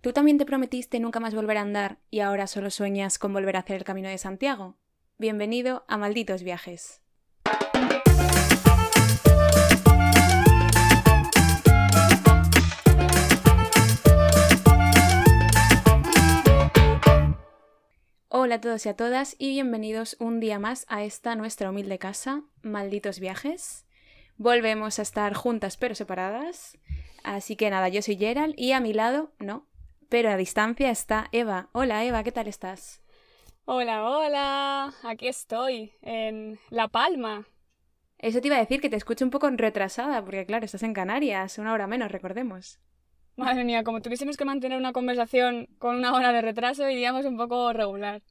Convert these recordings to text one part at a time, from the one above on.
¿Tú también te prometiste nunca más volver a andar y ahora solo sueñas con volver a hacer el camino de Santiago? Bienvenido a Malditos Viajes. Hola a todos y a todas y bienvenidos un día más a esta nuestra humilde casa, Malditos Viajes. Volvemos a estar juntas pero separadas. Así que nada, yo soy Gerald y a mi lado, no, pero a distancia está Eva. Hola Eva, ¿qué tal estás? Hola, hola, aquí estoy, en La Palma. Eso te iba a decir que te escucho un poco retrasada, porque claro, estás en Canarias, una hora menos, recordemos. Madre mía, como tuviésemos que mantener una conversación con una hora de retraso, iríamos un poco regular.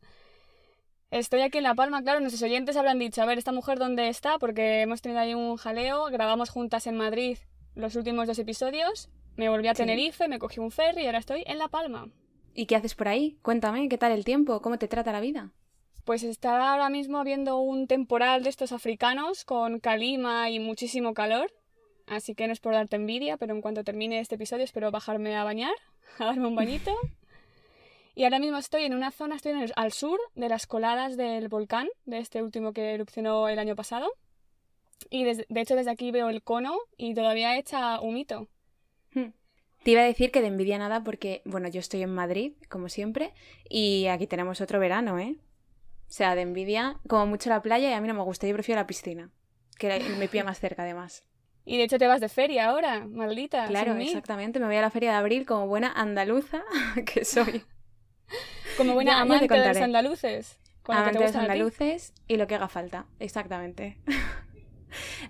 Estoy aquí en La Palma, claro, nuestros oyentes habrán dicho, a ver, ¿esta mujer dónde está? Porque hemos tenido ahí un jaleo, grabamos juntas en Madrid los últimos dos episodios, me volví a Tenerife, me cogí un ferry y ahora estoy en La Palma. ¿Y qué haces por ahí? Cuéntame, ¿qué tal el tiempo? ¿Cómo te trata la vida? Pues está ahora mismo habiendo un temporal de estos africanos con calima y muchísimo calor. Así que no es por darte envidia, pero en cuanto termine este episodio espero bajarme a bañar, a darme un bañito. Y ahora mismo estoy en una zona, estoy al sur de las coladas del volcán, de este último que erupcionó el año pasado. Y de hecho desde aquí veo el cono y todavía echa humito. Te iba a decir que de envidia nada porque, bueno, yo estoy en Madrid, como siempre, y aquí tenemos otro verano, ¿eh? O sea, de envidia, como mucho la playa y a mí no me gusta, yo prefiero la piscina, que me pilla más cerca además. Y de hecho te vas de feria ahora, maldita. Claro, exactamente, me voy a la feria de abril como buena andaluza que soy. como buena amante de los andaluces. Amante de los andaluces y lo que haga falta, exactamente.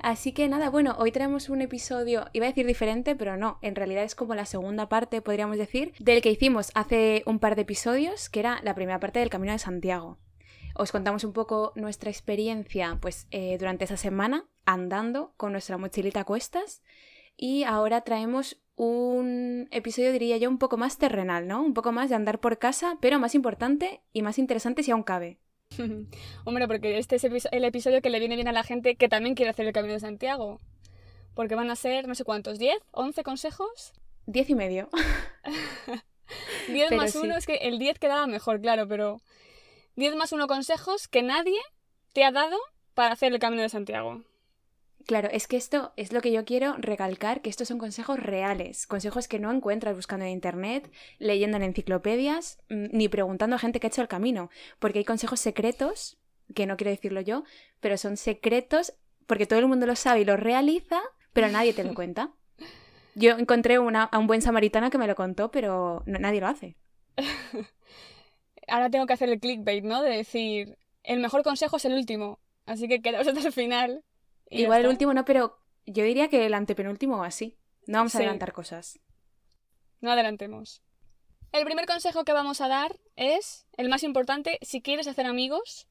Así que nada, bueno, hoy tenemos un episodio, iba a decir diferente, pero no, en realidad es como la segunda parte, podríamos decir, del que hicimos hace un par de episodios, que era la primera parte del Camino de Santiago. Os contamos un poco nuestra experiencia pues, eh, durante esa semana andando con nuestra mochilita a cuestas y ahora traemos un episodio, diría yo, un poco más terrenal, ¿no? Un poco más de andar por casa, pero más importante y más interesante si aún cabe. Hombre, porque este es el episodio que le viene bien a la gente que también quiere hacer el Camino de Santiago. Porque van a ser, no sé cuántos, ¿10? ¿11 consejos? 10 y medio. 10 más 1 es que el 10 quedaba mejor, claro, pero 10 más 1 consejos que nadie te ha dado para hacer el Camino de Santiago. Claro, es que esto es lo que yo quiero recalcar, que estos son consejos reales, consejos que no encuentras buscando en internet, leyendo en enciclopedias, mm, ni preguntando a gente que ha hecho el camino, porque hay consejos secretos, que no quiero decirlo yo, pero son secretos porque todo el mundo lo sabe y lo realiza, pero nadie te lo cuenta. Yo encontré a un buen samaritano que me lo contó, pero nadie lo hace. Ahora tengo que hacer el clickbait, ¿no? De decir, el mejor consejo es el último, así que quedaos hasta el final. Igual el último no, pero yo diría que el antepenúltimo o así. No vamos a adelantar cosas. No adelantemos. El primer consejo que vamos a dar es el más importante si quieres hacer amigos.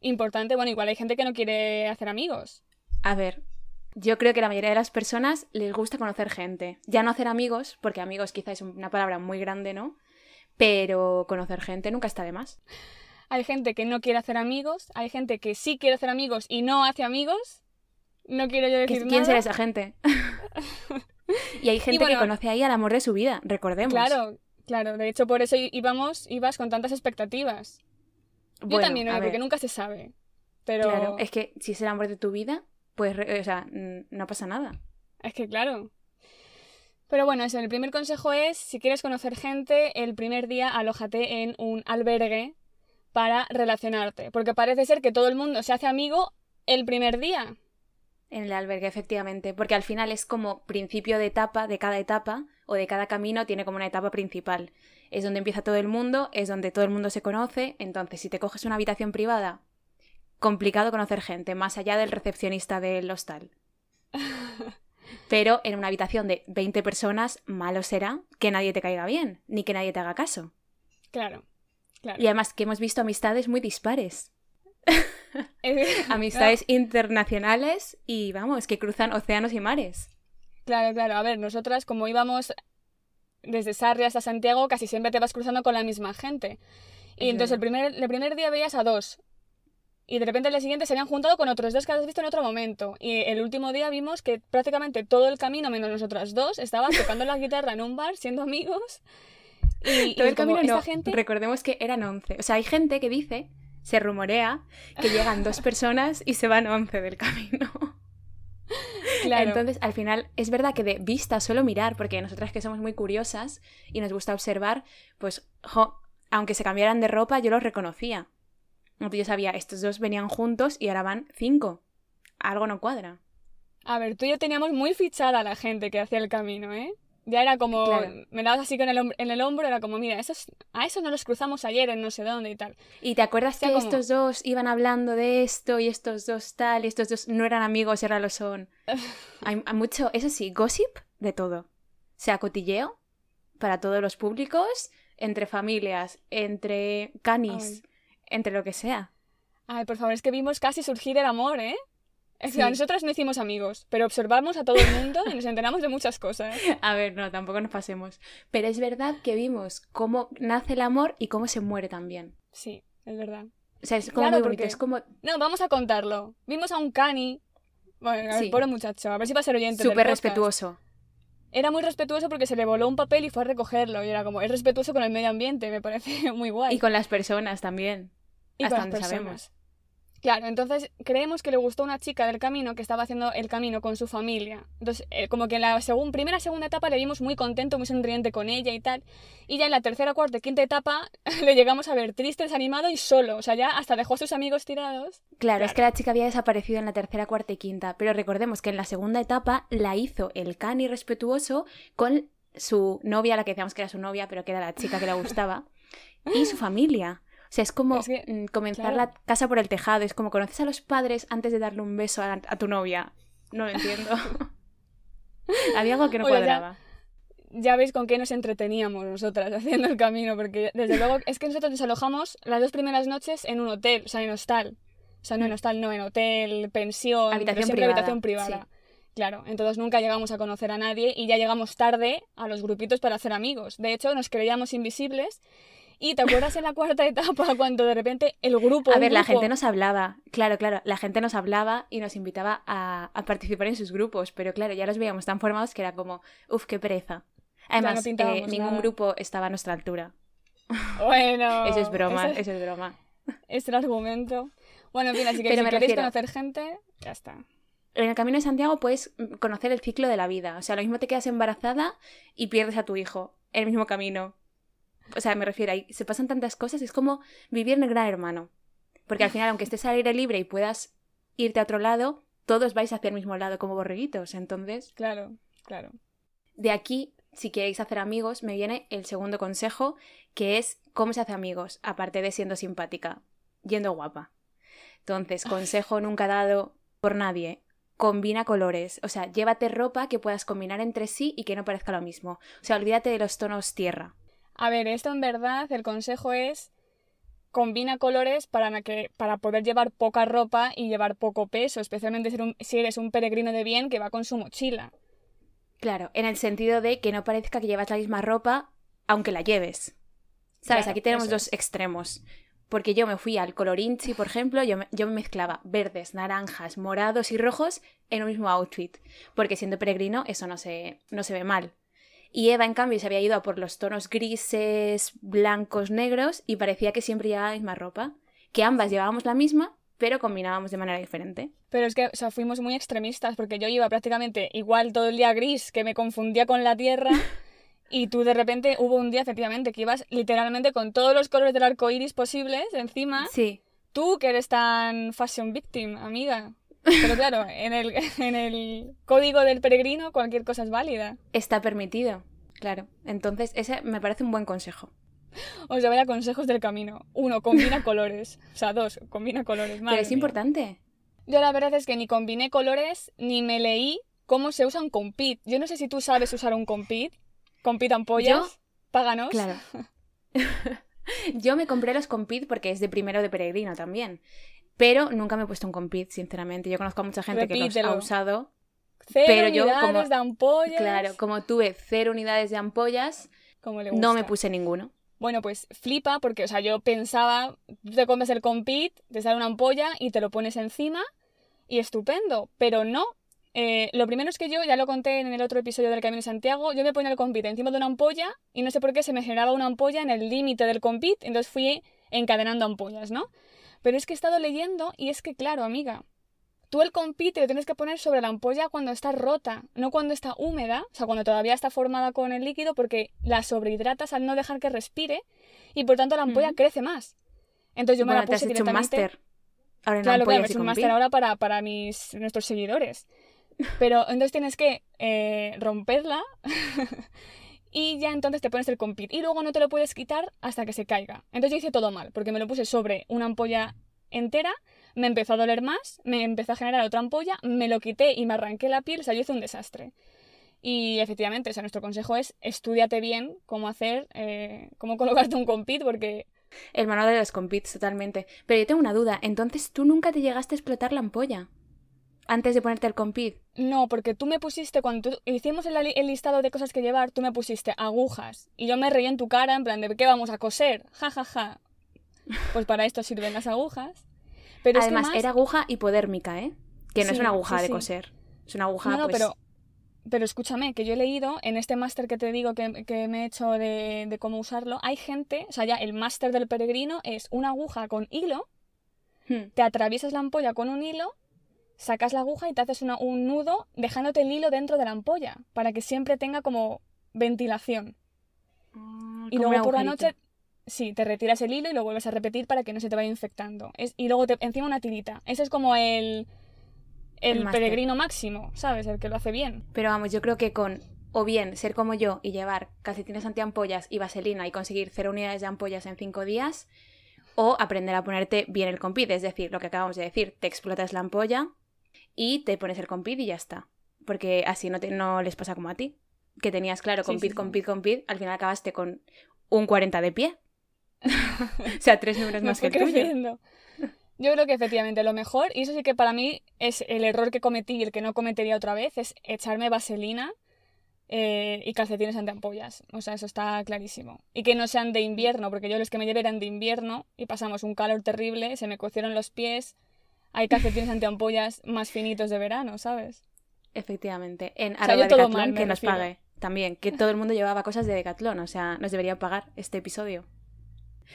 Importante, bueno, igual hay gente que no quiere hacer amigos. A ver, yo creo que la mayoría de las personas les gusta conocer gente. Ya no hacer amigos, porque amigos quizás es una palabra muy grande, ¿no? Pero conocer gente nunca está de más. Hay gente que no quiere hacer amigos, hay gente que sí quiere hacer amigos y no hace amigos, no quiero yo decir ¿Quién será esa gente? y hay gente que conoce ahí al amor de su vida, recordemos. Claro, claro. De hecho, por eso íbamos, ibas con tantas expectativas. yo también, porque nunca se sabe. Pero... Claro, es que si es el amor de tu vida, pues, o sea, no pasa nada. Es que claro. Pero bueno, eso, el primer consejo es, si quieres conocer gente, el primer día alójate en un albergue para relacionarte. Porque parece ser que todo el mundo se hace amigo el primer día. En el albergue, efectivamente, porque al final es como principio de etapa, de cada etapa o de cada camino tiene como una etapa principal. Es donde empieza todo el mundo, es donde todo el mundo se conoce, entonces si te coges una habitación privada, complicado conocer gente, más allá del recepcionista del hostal. Pero en una habitación de 20 personas, malo será que nadie te caiga bien, ni que nadie te haga caso. Claro, claro. Y además que hemos visto amistades muy dispares. Amistades internacionales y vamos, que cruzan océanos y mares. Claro, claro. A ver, nosotras como íbamos desde Sarri hasta Santiago, casi siempre te vas cruzando con la misma gente. Y entonces el primer, el primer día veías a dos. Y de repente el día siguiente se habían juntado con otros dos que habías visto en otro momento. Y el último día vimos que prácticamente todo el camino, menos nosotras dos, estaban tocando la guitarra en un bar, siendo amigos. Y, Todo y el camino no, gente... recordemos que eran 11. O sea, hay gente que dice, se rumorea, que llegan dos personas y se van 11 del camino. Claro. Entonces, al final, es verdad que de vista, solo mirar, porque nosotras que somos muy curiosas y nos gusta observar, pues, jo, aunque se cambiaran de ropa, yo los reconocía. Entonces yo sabía, estos dos venían juntos y ahora van cinco. Algo no cuadra. A ver, tú y yo teníamos muy fichada a la gente que hacía el camino, ¿eh? Ya era como, Claro. me dabas así con el en el hombro, era como, mira, esos, a eso no los cruzamos ayer en no sé dónde y tal. ¿Y te acuerdas sea, que como- estos dos iban hablando de esto y estos dos tal y estos dos no eran amigos y ahora lo son? hay, hay mucho, eso sí, gossip de todo. O sea, cotilleo para todos los públicos, entre familias, entre canis, entre lo que sea. Ay, por favor, es que vimos casi surgir el amor, ¿eh? O sea, Sí. nosotras no hicimos amigos, pero observamos a todo el mundo y nos enteramos de muchas cosas. A ver, no, tampoco nos pasemos. Pero es verdad que vimos cómo nace el amor y cómo se muere también. Sí, es verdad. O sea, es como Claro, muy bonito. porque- Es como No, vamos a contarlo. Vimos a un cani. Bueno, el Sí. pobre muchacho, a ver si va a ser oyente. súper respetuoso. Era muy respetuoso porque se le voló un papel y fue a recogerlo. Y era como, es respetuoso con el medio ambiente, me parece muy guay. Y con las personas también. Y hasta con las donde personas. sabemos. Claro, entonces creemos que le gustó una chica del camino que estaba haciendo el camino con su familia. Entonces, eh, como que en la segun- primera segunda etapa le vimos muy contento, muy sonriente con ella y tal. Y ya en la tercera, cuarta y quinta etapa le llegamos a ver triste, desanimado y solo. O sea, ya hasta dejó a sus amigos tirados. Claro, es que la chica había desaparecido en la tercera, cuarta y quinta. Pero recordemos que en la segunda etapa la hizo el cani respetuoso con su novia, la que decíamos que era su novia, pero que era la chica que le gustaba, y su familia. Sea, es como Es que, mm, comenzar claro. la casa por el tejado. Es como conoces a los padres antes de darle un beso a, a tu novia. No lo entiendo. Había algo que no Oye, ya- cuadraba. Ya veis con qué nos entreteníamos nosotras haciendo el camino, porque desde luego es que nosotros nos alojamos las dos primeras noches en un hotel, o sea, en hostal. O sea, no en hostal, no, en hotel, pensión, Habitación privada, habitación privada. Claro, entonces nunca llegamos a conocer a nadie y ya llegamos tarde a los grupitos para hacer amigos. De hecho, nos creíamos invisibles. Y te acuerdas en la cuarta etapa cuando de repente el grupo. A ver, la gente nos hablaba, claro, claro, la gente nos hablaba y nos invitaba a, a participar en sus grupos, pero claro, ya los veíamos tan formados que era como, uff, qué pereza. Además, no eh, ningún nada. grupo estaba a nuestra altura. Bueno. eso es broma, es- eso es broma. es el argumento. Bueno, en fin, así que Pero si me queréis refiero- conocer gente, ya está. En el Camino de Santiago puedes conocer el ciclo de la vida. O sea, lo mismo te quedas embarazada y pierdes a tu hijo en el mismo camino. O sea, me refiero, ahí se pasan tantas cosas, es como vivir en el gran hermano. Porque al final, aunque estés al aire libre y puedas irte a otro lado, todos vais hacia el mismo lado como borreguitos. Entonces, Claro, claro. de aquí, si queréis hacer amigos, me viene el segundo consejo, que es cómo se hace amigos, aparte de siendo simpática, yendo guapa. Entonces, consejo nunca dado por nadie. Combina colores, o sea, llévate ropa que puedas combinar entre sí y que no parezca lo mismo. O sea, olvídate de los tonos tierra. A ver, esto en verdad, el consejo es combina colores para, que, para poder llevar poca ropa y llevar poco peso, especialmente si eres, un, si eres un peregrino de bien que va con su mochila. Claro, en el sentido de que no parezca que llevas la misma ropa aunque la lleves. ¿Sabes? Claro, Aquí tenemos dos extremos. Porque yo me fui al colorinchi, por ejemplo, yo me, yo me mezclaba verdes, naranjas, morados y rojos en un mismo outfit. Porque siendo peregrino eso no se, no se ve mal. Y Eva, en cambio, se había ido a por los tonos grises, blancos, negros y parecía que siempre llevaba la misma ropa. Que ambas llevábamos la misma, pero combinábamos de manera diferente. Pero es que, o sea, fuimos muy extremistas porque yo iba prácticamente igual todo el día gris, que me confundía con la tierra. Y tú de repente hubo un día, efectivamente, que ibas literalmente con todos los colores del arco iris posibles encima. Sí, Tú que eres tan fashion victim, amiga. Pero claro, en el, en el código del peregrino cualquier cosa es válida. está permitido. Claro. Entonces, ese me parece un buen consejo. Os doy a consejos del camino. Uno, combina colores. O sea, dos, combina colores. Pero es mía. importante. Yo la verdad es que ni combiné colores ni me leí cómo se usa un compit. Yo no sé si tú sabes usar un compit. Compit ampollas. Yo- Páganos. Claro. Yo me compré los compit porque es de primero de peregrino también. Pero nunca me he puesto un compit, sinceramente. Yo conozco a mucha gente que los ha usado. Cero Pero yo, unidades como- de ampollas. Claro, como tuve cero unidades de ampollas, como le no me puse ninguno. Bueno, pues flipa porque, o sea, yo pensaba, te compras el compit, te sale una ampolla y te lo pones encima y estupendo, pero no. eh, lo primero es que yo, ya lo conté en el otro episodio del Camino de Santiago, yo me ponía el compit encima de una ampolla y no sé por qué se me generaba una ampolla en el límite del compit, entonces fui encadenando ampollas, ¿no? Pero es que he estado leyendo y es que, claro, amiga, tú el compit te lo tienes que poner sobre la ampolla cuando está rota, no cuando está húmeda, o sea, cuando todavía está formada con el líquido, porque la sobrehidratas al no dejar que respire y por tanto la ampolla crece más. Entonces yo me la puse directamente. Ahora claro, claro, es un máster ahora para, para mis, nuestros seguidores. Pero entonces tienes que eh, romperla y ya entonces te pones el compit. Y luego no te lo puedes quitar hasta que se caiga. Entonces yo hice todo mal, porque me lo puse sobre una ampolla entera, me empezó a doler más, me empezó a generar otra ampolla, me lo quité y me arranqué la piel, o sea, yo hice un desastre. Y efectivamente, o sea, nuestro consejo es estudiate bien cómo hacer, eh, cómo colocarte un compit, porque... El manual de los compits, totalmente. Pero yo tengo una duda, entonces tú nunca te llegaste a explotar la ampolla antes de ponerte el compit. No, porque tú me pusiste, cuando hicimos el, listado de cosas que llevar, tú me pusiste agujas. Y yo me reí en tu cara, en plan, ¿de qué vamos a coser? Ja, ja, ja. Pues para esto sirven las agujas. Pero Además, era aguja hipodérmica, ¿eh? Que no es una aguja de coser. Es una aguja, no, pues pero, pero escúchame, que yo he leído en este máster que te digo que, me he hecho de, cómo usarlo, hay gente, o sea, ya el máster del peregrino es una aguja con hilo, hmm. te atraviesas la ampolla con un hilo sacas la aguja y te haces un nudo dejándote el hilo dentro de la ampolla para que siempre tenga como ventilación. Ah, y luego por la noche, sí, te retiras el hilo y lo vuelves a repetir para que no se te vaya infectando. y luego te, encima una tirita. Ese es como el, el, peregrino máximo, ¿sabes? El que lo hace bien. Pero vamos, yo creo que con o bien ser como yo y llevar calcetines antiampollas y vaselina y conseguir cero unidades de ampollas en cinco días, o aprender a ponerte bien el compit, es decir, lo que acabamos de decir, te explotas la ampolla, y te pones el compit y ya está. Porque así no, te, no les pasa como a ti, que tenías claro compit, sí, compit, compit, al final acabaste con un 40 de pie. o sea, tres números más que el tuyo. Yo creo que efectivamente lo mejor, y eso sí que para mí es el error que cometí y el que no cometería otra vez, es echarme vaselina eh, y calcetines ampollas O sea, eso está clarísimo. Y que no sean de invierno, porque yo los que me llevé eran de invierno y pasamos un calor terrible, se me cocieron los pies, hay calcetines antiampollas más finitos de verano, ¿sabes? Efectivamente. En o que nos pague también, que todo el mundo llevaba cosas de Decathlon, o sea, nos debería pagar este episodio.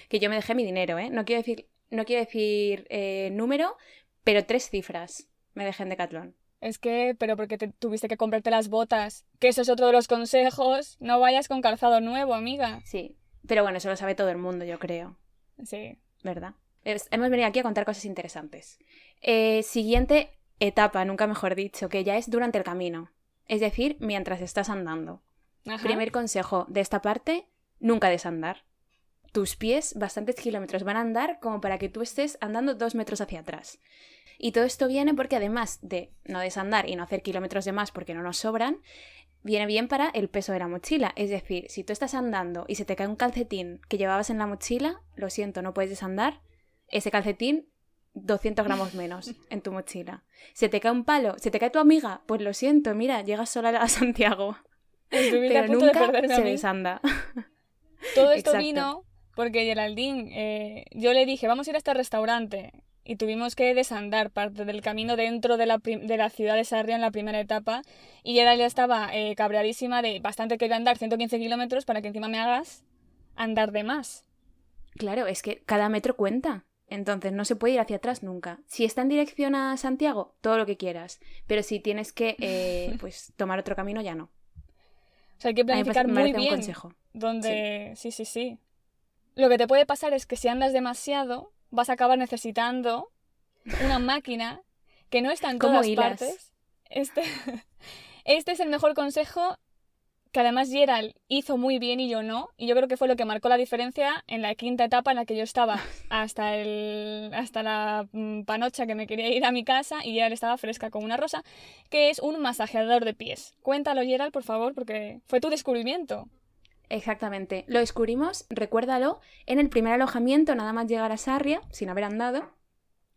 Que yo me dejé mi dinero, ¿eh? No quiero decir, no quiero decir eh, número, pero tres cifras me dejé en Decathlon. Es que, pero porque te tuviste que comprarte las botas, que eso es otro de los consejos, no vayas con calzado nuevo, amiga. Sí, pero bueno, eso lo sabe todo el mundo, yo creo. Sí. ¿Verdad? Hemos venido aquí a contar cosas interesantes. Eh, siguiente etapa, nunca mejor dicho, que ya es durante el camino. Es decir, mientras estás andando. Primer consejo de esta parte, nunca desandar. Tus pies bastantes kilómetros van a andar como para que tú estés andando dos metros hacia atrás. Y todo esto viene porque además de no desandar y no hacer kilómetros de más porque no nos sobran, viene bien para el peso de la mochila. Es decir, si tú estás andando y se te cae un calcetín que llevabas en la mochila, lo siento, no puedes desandar, ese calcetín 200 gramos menos en tu mochila. Se te cae un palo, se te cae tu amiga, pues lo siento, mira, llegas sola a Santiago. Pero nunca se desanda. Todo esto vino porque Geraldine, eh, yo le dije, vamos a ir a este restaurante. Y tuvimos que desandar parte del camino dentro de la, de la ciudad de Sarria en la primera etapa. Y Geraldine estaba eh, cabreadísima de bastante que iba a andar 115 kilómetros para que encima me hagas andar de más. Claro, es que cada metro cuenta. Entonces no se puede ir hacia atrás nunca. Si está en dirección a Santiago, todo lo que quieras. Pero si tienes que eh, pues tomar otro camino, ya no. O sea, hay que planificar muy bien. consejo. Donde... Sí. sí, sí, Lo que te puede pasar es que si andas demasiado, vas a acabar necesitando una máquina que no está en todas partes. Este... este es el mejor consejo que además Gerald hizo muy bien y yo no, y yo creo que fue lo que marcó la diferencia en la quinta etapa en la que yo estaba hasta, el, hasta la mm, panocha que me quería ir a mi casa y Gerald estaba fresca como una rosa, que es un masajeador de pies. Cuéntalo Gerald, por favor, porque fue tu descubrimiento. Exactamente, lo descubrimos, recuérdalo, en el primer alojamiento, nada más llegar a Sarria, sin haber andado,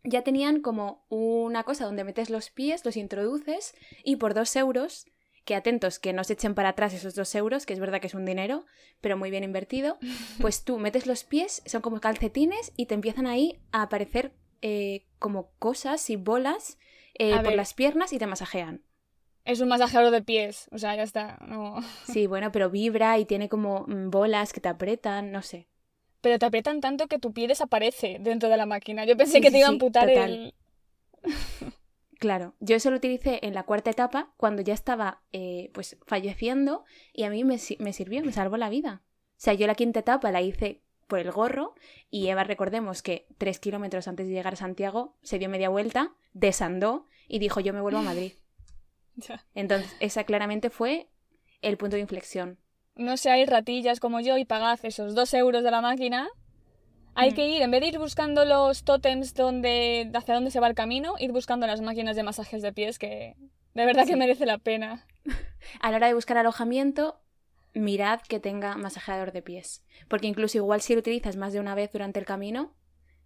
ya tenían como una cosa donde metes los pies, los introduces y por dos euros que atentos que no se echen para atrás esos dos euros, que es verdad que es un dinero, pero muy bien invertido, pues tú metes los pies, son como calcetines y te empiezan ahí a aparecer eh, como cosas y bolas eh, por las piernas y te masajean. Es un masajeador de pies, o sea, ya está. No. Sí, bueno, pero vibra y tiene como mm, bolas que te apretan, no sé. Pero te aprietan tanto que tu pie desaparece dentro de la máquina. Yo pensé Sí, que sí, te iba a sí, amputar el. Claro, yo eso lo utilicé en la cuarta etapa cuando ya estaba eh, pues falleciendo y a mí me, me sirvió, me salvó la vida. O sea, yo la quinta etapa la hice por el gorro y Eva, recordemos que tres kilómetros antes de llegar a Santiago se dio media vuelta, desandó y dijo yo me vuelvo a Madrid. Ya. Entonces, esa claramente fue el punto de inflexión. No seáis ratillas como yo y pagad esos dos euros de la máquina. Hay Mm. que ir, en vez de ir buscando los tótems donde, hacia dónde se va el camino, ir buscando las máquinas de masajes de pies que de verdad que merece la pena. A la hora de buscar alojamiento, mirad que tenga masajeador de pies. Porque incluso igual si lo utilizas más de una vez durante el camino,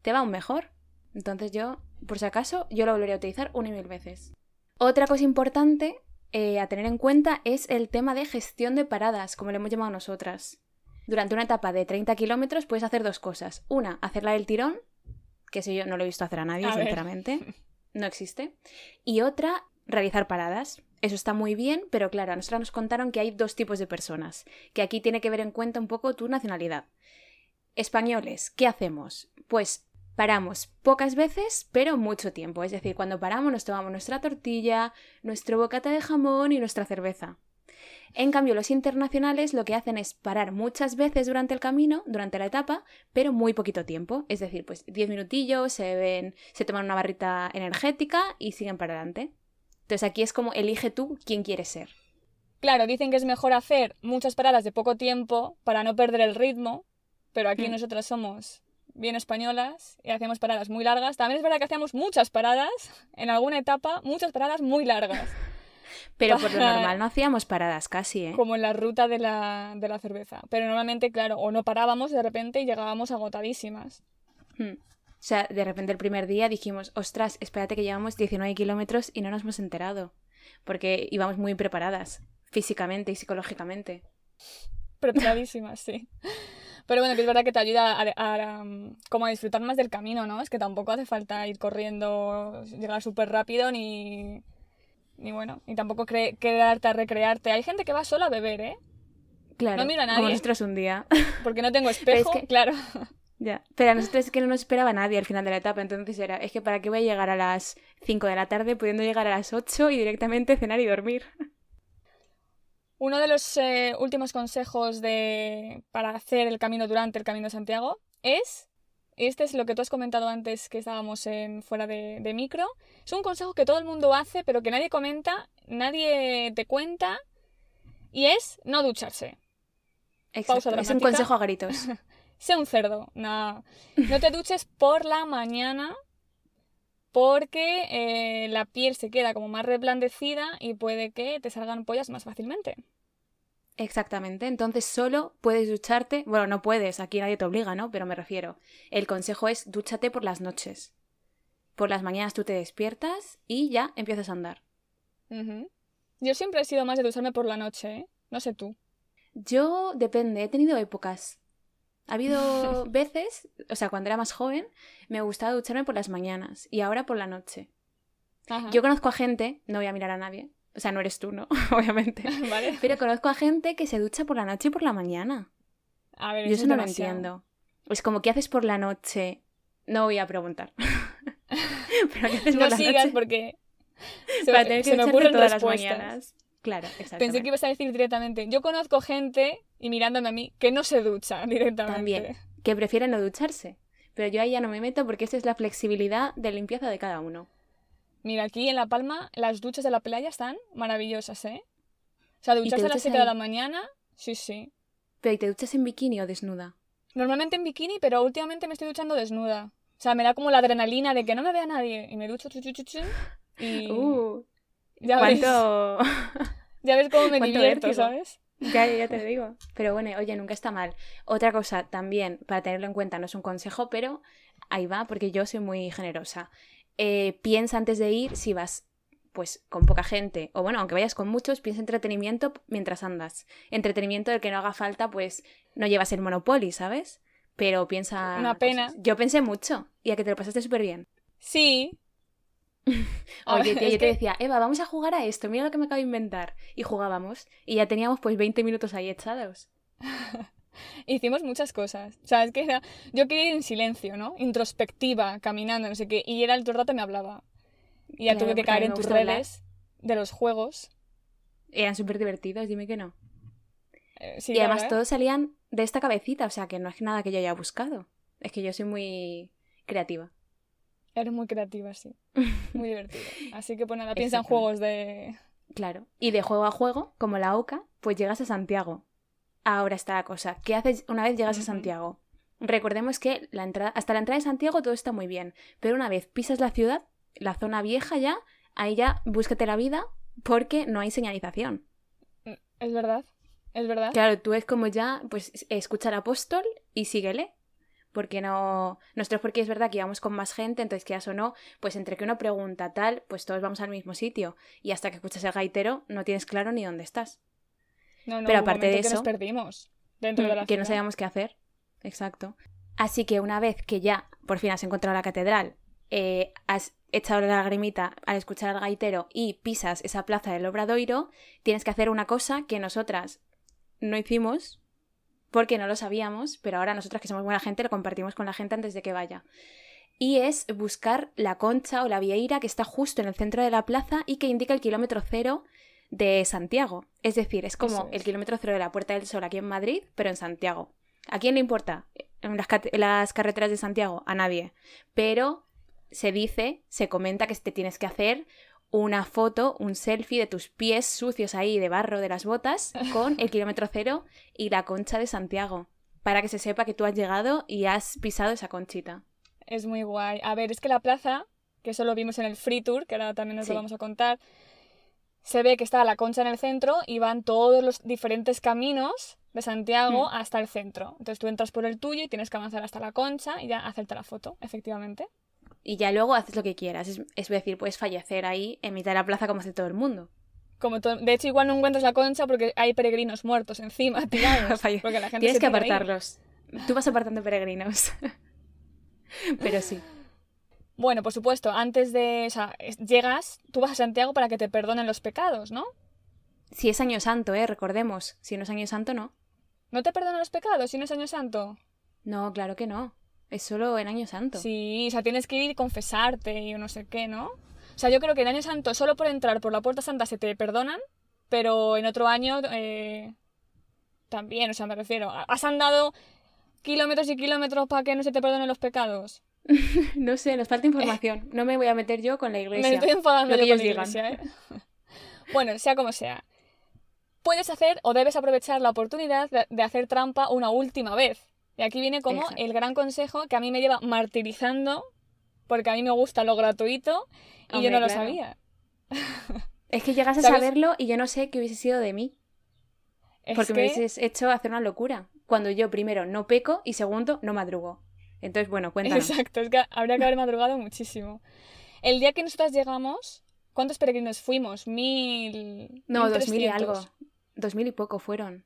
te va aún mejor. Entonces yo, por si acaso, yo lo volvería a utilizar una y mil veces. Otra cosa importante eh, a tener en cuenta es el tema de gestión de paradas, como le hemos llamado nosotras. Durante una etapa de 30 kilómetros puedes hacer dos cosas. Una, hacerla del tirón, que eso yo no lo he visto hacer a nadie, A ver. sinceramente. No existe. Y otra, realizar paradas. Eso está muy bien, pero claro, a nosotros nos contaron que hay dos tipos de personas, que aquí tiene que ver en cuenta un poco tu nacionalidad. Españoles, ¿qué hacemos? Pues paramos pocas veces, pero mucho tiempo. Es decir, cuando paramos nos tomamos nuestra tortilla, nuestro bocata de jamón y nuestra cerveza. En cambio, los internacionales lo que hacen es parar muchas veces durante el camino, durante la etapa, pero muy poquito tiempo. Es decir, pues 10 minutillos, se ven, se toman una barrita energética y siguen para adelante. Entonces aquí es como elige tú quién quieres ser. Claro, dicen que es mejor hacer muchas paradas de poco tiempo para no perder el ritmo, pero aquí Mm. nosotras somos bien españolas y hacemos paradas muy largas. También es verdad que hacíamos muchas paradas, en alguna etapa, muchas paradas muy largas, Pero por lo normal no hacíamos paradas casi, ¿eh? como en la ruta de la, de la cerveza. Pero normalmente, claro, o no parábamos de repente y llegábamos agotadísimas. Hmm. O sea, de repente el primer día dijimos, ostras, espérate que llevamos 19 kilómetros y no nos hemos enterado. Porque íbamos muy preparadas, físicamente y psicológicamente. Preparadísimas, sí. Pero bueno, que es verdad que te ayuda a, a, um, como a disfrutar más del camino, ¿no? Es que tampoco hace falta ir corriendo, llegar súper rápido, ni, ni bueno, ni tampoco quedarte a recrearte. Hay gente que va solo a beber, ¿eh? Claro, No mira a como nadie. nosotros un día. Porque no tengo es espejo, que- claro. ya. Pero a nosotros es que no nos esperaba nadie al final de la etapa, entonces era, es que para qué voy a llegar a las 5 de la tarde pudiendo llegar a las 8 y directamente cenar y dormir. Uno de los eh, últimos consejos de, para hacer el camino durante el Camino de Santiago es, este es lo que tú has comentado antes que estábamos en, fuera de, de micro, es un consejo que todo el mundo hace pero que nadie comenta, nadie te cuenta, y es no ducharse. Exacto. Es un consejo a gritos. Sé un cerdo, no. No te duches por la mañana porque eh, la piel se queda como más reblandecida y puede que te salgan pollas más fácilmente. Exactamente, entonces solo puedes ducharte, bueno, no puedes, aquí nadie te obliga, ¿no? Pero me refiero, el consejo es dúchate por las noches. Por las mañanas tú te despiertas y ya empiezas a andar. Ujú. Yo siempre he sido más de ducharme por la noche, ¿eh? No sé tú. Yo depende, he tenido épocas. Ha habido veces, o sea, cuando era más joven, me gustaba ducharme por las mañanas y ahora por la noche. Ajá. Yo conozco a gente, no voy a mirar a nadie, o sea, no eres tú, ¿no? Obviamente. ¿Vale? Pero conozco a gente que se ducha por la noche y por la mañana. A ver, Yo eso eso es no lo demasiado. entiendo. Es como, ¿qué haces por la noche? No voy a preguntar. Pero ¿qué haces por No la sigas noche? porque se, Para tener que se me ocurren todas respuestas. las mañanas. Claro, exacto. Pensé que ibas a decir directamente. Yo conozco gente, y mirándome a mí, que no se ducha directamente. También. Que prefieren no ducharse. Pero yo ahí ya no me meto porque esa es la flexibilidad de limpieza de cada uno. Mira, aquí en La Palma las duchas de la playa están maravillosas, ¿eh? O sea, te ducharse a las duchas 7 de la mañana, sí, sí. Pero ¿y te duchas en bikini o desnuda? Normalmente en bikini, pero últimamente me estoy duchando desnuda. O sea, me da como la adrenalina de que no me vea nadie. Y me ducho, chu, chu, chu, chu, y Uh, ya, ves, ¿Cuánto? ya ves cómo me divierto. ¿sabes? Ya, ya te digo. Pero bueno, oye, nunca está mal. Otra cosa también, para tenerlo en cuenta, no es un consejo, pero ahí va, porque yo soy muy generosa. Eh, piensa antes de ir si vas pues con poca gente, o bueno, aunque vayas con muchos, piensa entretenimiento mientras andas. Entretenimiento del que no haga falta, pues no llevas el Monopoly, ¿sabes? Pero piensa... Una pena. cosas. Yo pensé mucho y a que te lo pasaste súper bien. Sí. Oye, tía, yo te decía, Eva, vamos a jugar a esto, mira lo que me acabo de inventar. Y jugábamos. Y ya teníamos pues 20 minutos ahí echados. Hicimos muchas cosas. O sea, es que era... yo quería ir en silencio, ¿no? Introspectiva, caminando, no sé qué. Y era el todo el rato me hablaba. Y ya tuve que caer en tus redes de los juegos. Eran súper divertidos, dime que no. Eh, y además todos salían de esta cabecita, o sea que no es nada que yo haya buscado. Es que yo soy muy creativa. Eres muy creativa, sí. Muy divertido. Así que pues nada, piensa en juegos de... Claro. Y de juego a juego, como la OCA, pues llegas a Santiago. Ahora está la cosa. ¿Qué haces una vez llegas a Santiago? Recordemos que la entrada, hasta la entrada de Santiago todo está muy bien, pero una vez pisas la ciudad, la zona vieja ya, ahí ya búsquete la vida porque no hay señalización. Mm, es verdad, es verdad. Claro, tú es como ya, pues escucha al apóstol y síguele porque no. Nosotros, porque es verdad que íbamos con más gente, entonces, quieras o no, pues entre que uno pregunta tal, pues todos vamos al mismo sitio. Y hasta que escuchas el gaitero, no tienes claro ni dónde estás. No, no, Pero aparte de eso. Que nos perdimos dentro de la Que no sabíamos qué hacer. Exacto. Así que una vez que ya por fin has encontrado la catedral, eh, has echado la lagrimita al escuchar al gaitero y pisas esa plaza del Obradoiro, tienes que hacer una cosa que nosotras no hicimos, porque no lo sabíamos, pero ahora nosotras que somos buena gente lo compartimos con la gente antes de que vaya. Y es buscar la concha o la vieira que está justo en el centro de la plaza y que indica el kilómetro cero de Santiago. Es decir, es como el kilómetro cero de la Puerta del Sol aquí en Madrid, pero en Santiago. ¿A quién le importa? En las, carreteras de Santiago, a nadie. Pero se dice, se comenta que te tienes que hacer una foto, un selfie de tus pies sucios ahí de barro de las botas con el kilómetro cero y la concha de Santiago, para que se sepa que tú has llegado y has pisado esa conchita. Es muy guay. A ver, es que la plaza, que eso lo vimos en el Free Tour, que ahora también nos lo vamos a contar, se ve que está la concha en el centro y van todos los diferentes caminos de Santiago mm. hasta el centro. Entonces tú entras por el tuyo y tienes que avanzar hasta la concha y ya hacerte la foto, efectivamente y ya luego haces lo que quieras. Es, decir, puedes fallecer ahí en mitad de la plaza como hace todo el mundo. Como De hecho, igual no encuentras la concha porque hay peregrinos muertos encima, tirados. porque la gente Tienes que apartarlos. Tú vas apartando peregrinos. Pero sí. Bueno, por supuesto, antes de. O sea, llegas, tú vas a Santiago para que te perdonen los pecados, ¿no? Si es año santo, ¿eh? Recordemos. Si no es año santo, no. ¿No te perdonan los pecados si no es año santo? No, claro que no. Es solo en Año Santo. Sí, o sea, tienes que ir y confesarte y no sé qué, ¿no? O sea, yo creo que en Año Santo solo por entrar por la Puerta Santa se te perdonan, pero en otro año eh, también, o sea, me refiero. ¿Has andado kilómetros y kilómetros para que no se te perdonen los pecados? no sé, nos falta información. No me voy a meter yo con la iglesia. Me estoy enfadando yo con la iglesia, ¿eh? bueno, sea como sea. Puedes hacer o debes aprovechar la oportunidad de hacer trampa una última vez. Y aquí viene como el gran consejo que a mí me lleva martirizando porque a mí me gusta lo gratuito y yo no lo sabía. Es que llegas a saberlo y yo no sé qué hubiese sido de mí. porque me hubieses hecho hacer una locura. Cuando yo primero no peco y segundo no madrugo. Entonces, bueno, cuéntanos. Exacto, es que habría que haber madrugado muchísimo. El día que nosotras llegamos, ¿cuántos peregrinos fuimos? Mil. No, dos mil y algo. Dos mil y poco fueron.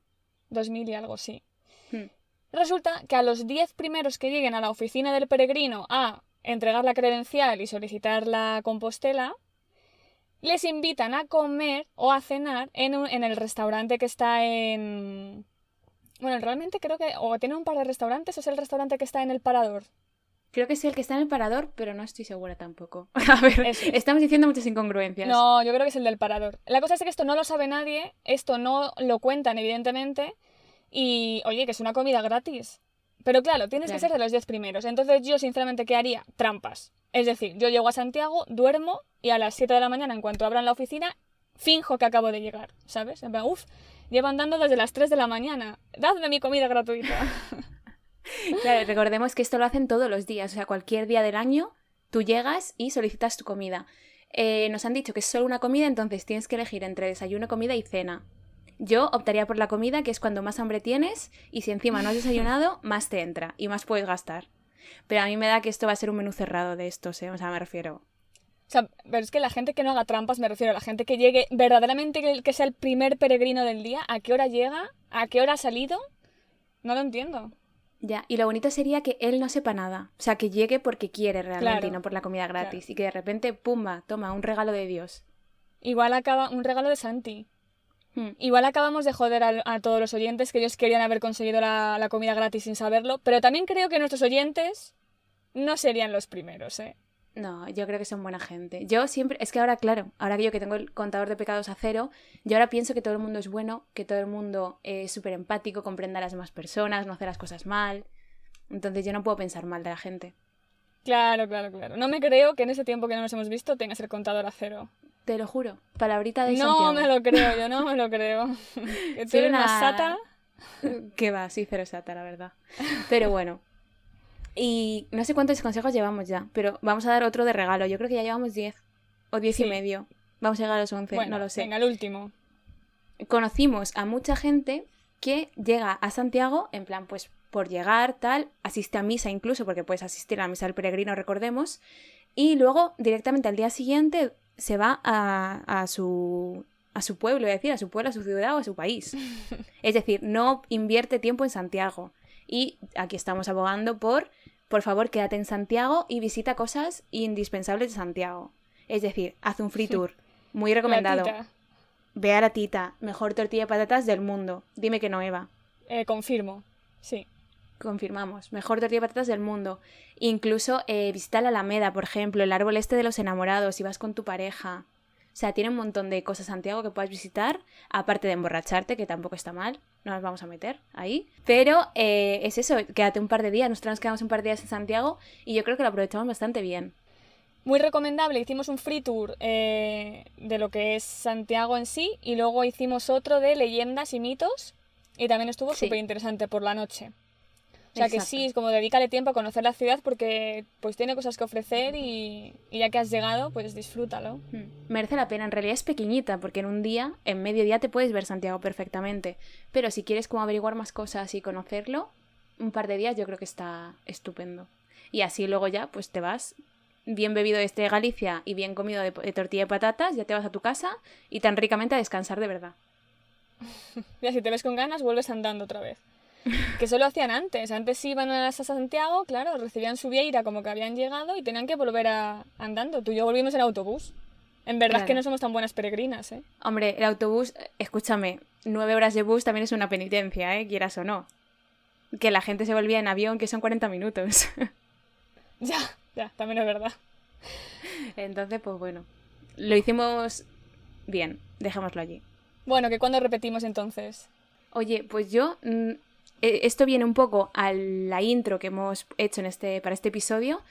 Dos mil y algo, sí. Hmm. Resulta que a los 10 primeros que lleguen a la oficina del peregrino a entregar la credencial y solicitar la compostela, les invitan a comer o a cenar en, en el restaurante que está en... Bueno, realmente creo que o tiene un par de restaurantes o es el restaurante que está en el parador. Creo que es el que está en el parador, pero no estoy segura tampoco. A ver, estamos diciendo muchas incongruencias. No, yo creo que es el del parador. La cosa es que esto no lo sabe nadie, esto no lo cuentan evidentemente, y, oye, que es una comida gratis. Pero claro, tienes que ser de los 10 primeros. Entonces yo, sinceramente, ¿qué haría? Trampas. Es decir, yo llego a Santiago, duermo y a las 7 de la mañana, en cuanto abran la oficina, finjo que acabo de llegar, ¿sabes? En plan, uff, llevo andando desde las 3 de la mañana. Dadme mi comida gratuita. claro, recordemos que esto lo hacen todos los días. O sea, cualquier día del año, tú llegas y solicitas tu comida. Eh, nos han dicho que es solo una comida, entonces tienes que elegir entre desayuno, comida y cena. Yo optaría por la comida, que es cuando más hambre tienes, y si encima no has desayunado, más te entra y más puedes gastar. Pero a mí me da que esto va a ser un menú cerrado de estos, ¿eh? O sea, me refiero. O sea, pero es que la gente que no haga trampas, me refiero a la gente que llegue verdaderamente que, que sea el primer peregrino del día, ¿a qué hora llega? ¿A qué hora ha salido? No lo entiendo. Ya, y lo bonito sería que él no sepa nada. O sea, que llegue porque quiere realmente Claro, y no por la comida gratis. claro. Y que de repente, pumba, toma, un regalo de Dios. Igual acaba un regalo de Santi. Hmm. Igual acabamos de joder a, todos los oyentes que ellos querían haber conseguido la, la comida gratis sin saberlo, pero también creo que nuestros oyentes no serían los primeros, ¿eh? No, yo creo que son buena gente. Yo siempre, es que ahora, claro, ahora que yo que tengo el contador de pecados a cero, yo ahora pienso que todo el mundo es bueno, que todo el mundo es súper empático, comprende a las demás personas, no hace las cosas mal. Entonces yo no puedo pensar mal de la gente. Claro, claro, claro. No me creo que en ese tiempo que no nos hemos visto tengas el contador a cero. Te lo juro. Palabrita de No Santiago. me lo creo, yo no me lo creo. que tú eres una- sata. Que va, sí, cero sata, la verdad. Pero bueno. Y no sé cuántos consejos llevamos ya, pero vamos a dar otro de regalo. Yo creo que ya llevamos 10 o 10 y medio. Vamos a llegar a los 11, Bueno, no lo sé. venga, el último. Conocimos a mucha gente que llega a Santiago, en plan, pues por llegar, tal, asiste a misa incluso, porque puedes asistir a la misa del peregrino, recordemos, y luego directamente al día siguiente se va a, a su a su pueblo, es decir, a su pueblo, a su ciudad o a su país. Es decir, no invierte tiempo en Santiago. Y aquí estamos abogando por, por favor, quédate en Santiago y visita cosas indispensables de Santiago. Es decir, haz un free tour. Muy recomendado. Ve a la tita, mejor tortilla de patatas del mundo. Dime que no, Eva. Eh, confirmo. Sí. Confirmamos. Mejor tortilla de patatas del mundo. Incluso eh, visita la Alameda, por ejemplo, el árbol este de los enamorados, si vas con tu pareja. O sea, tiene un montón de cosas Santiago que puedas visitar, aparte de emborracharte, que tampoco está mal, no nos vamos a meter ahí. Pero eh, es eso, quédate un par de días, nosotros nos quedamos un par de días en Santiago y yo creo que lo aprovechamos bastante bien. Muy recomendable. Hicimos un free tour eh, de lo que es Santiago en sí y luego hicimos otro de leyendas y mitos y también estuvo Sí. súper interesante por la noche. O sea que sí, es como dedícale tiempo a conocer la ciudad porque pues tiene cosas que ofrecer y, y ya que has llegado, pues disfrútalo. Mm. Merece la pena, en realidad es pequeñita, porque en un día, en medio día, te puedes ver Santiago perfectamente. Pero si quieres como averiguar más cosas y conocerlo, un par de días yo creo que está estupendo. Y así luego ya, pues te vas bien bebido este de Galicia y bien comido de, de tortilla de patatas, ya te vas a tu casa y tan ricamente a descansar de verdad. Ya si te ves con ganas, vuelves andando otra vez. Que eso lo hacían antes. Antes iban a Santiago, claro, recibían su vieira como que habían llegado y tenían que volver a andando. Tú y yo volvimos en autobús. En verdad es que no somos tan buenas peregrinas, ¿eh? Hombre, el autobús, escúchame, nueve horas de bus también es una penitencia, ¿eh? Quieras o no. Que la gente se volvía en avión, que son 40 minutos. Ya, ya, también es verdad. Entonces, pues bueno, lo hicimos bien, dejémoslo allí. Bueno, que cuando repetimos entonces. Oye, pues yo, mm, esto viene un poco a la intro que hemos hecho en este, para este episodio.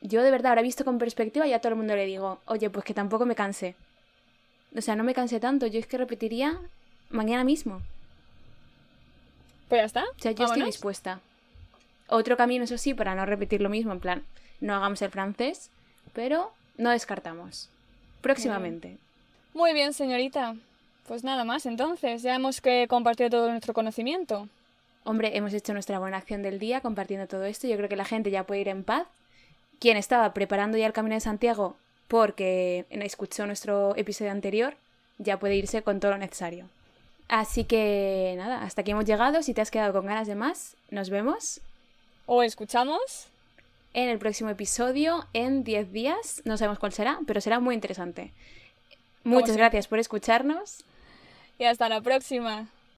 Yo de verdad, ahora visto con perspectiva, ya a todo el mundo le digo, oye, pues que tampoco me cansé. O sea, no me cansé tanto, yo es que repetiría mañana mismo. Pues ya está. O sea, yo estoy dispuesta. Otro camino, eso sí, para no repetir lo mismo, en plan, no hagamos el francés, pero no descartamos. Próximamente. Muy bien, señorita. Pues nada más, entonces. Ya hemos que compartido todo nuestro conocimiento. Hombre, hemos hecho nuestra buena acción del día compartiendo todo esto. Yo creo que la gente ya puede ir en paz. Quien estaba preparando ya el Camino de Santiago porque escuchó nuestro episodio anterior, ya puede irse con todo lo necesario. Así que nada, hasta aquí hemos llegado. Si te has quedado con ganas de más, nos vemos O escuchamos. en el próximo episodio en 10 días. No sabemos cuál será, pero será muy interesante. Muchas gracias por escucharnos. Y hasta la próxima.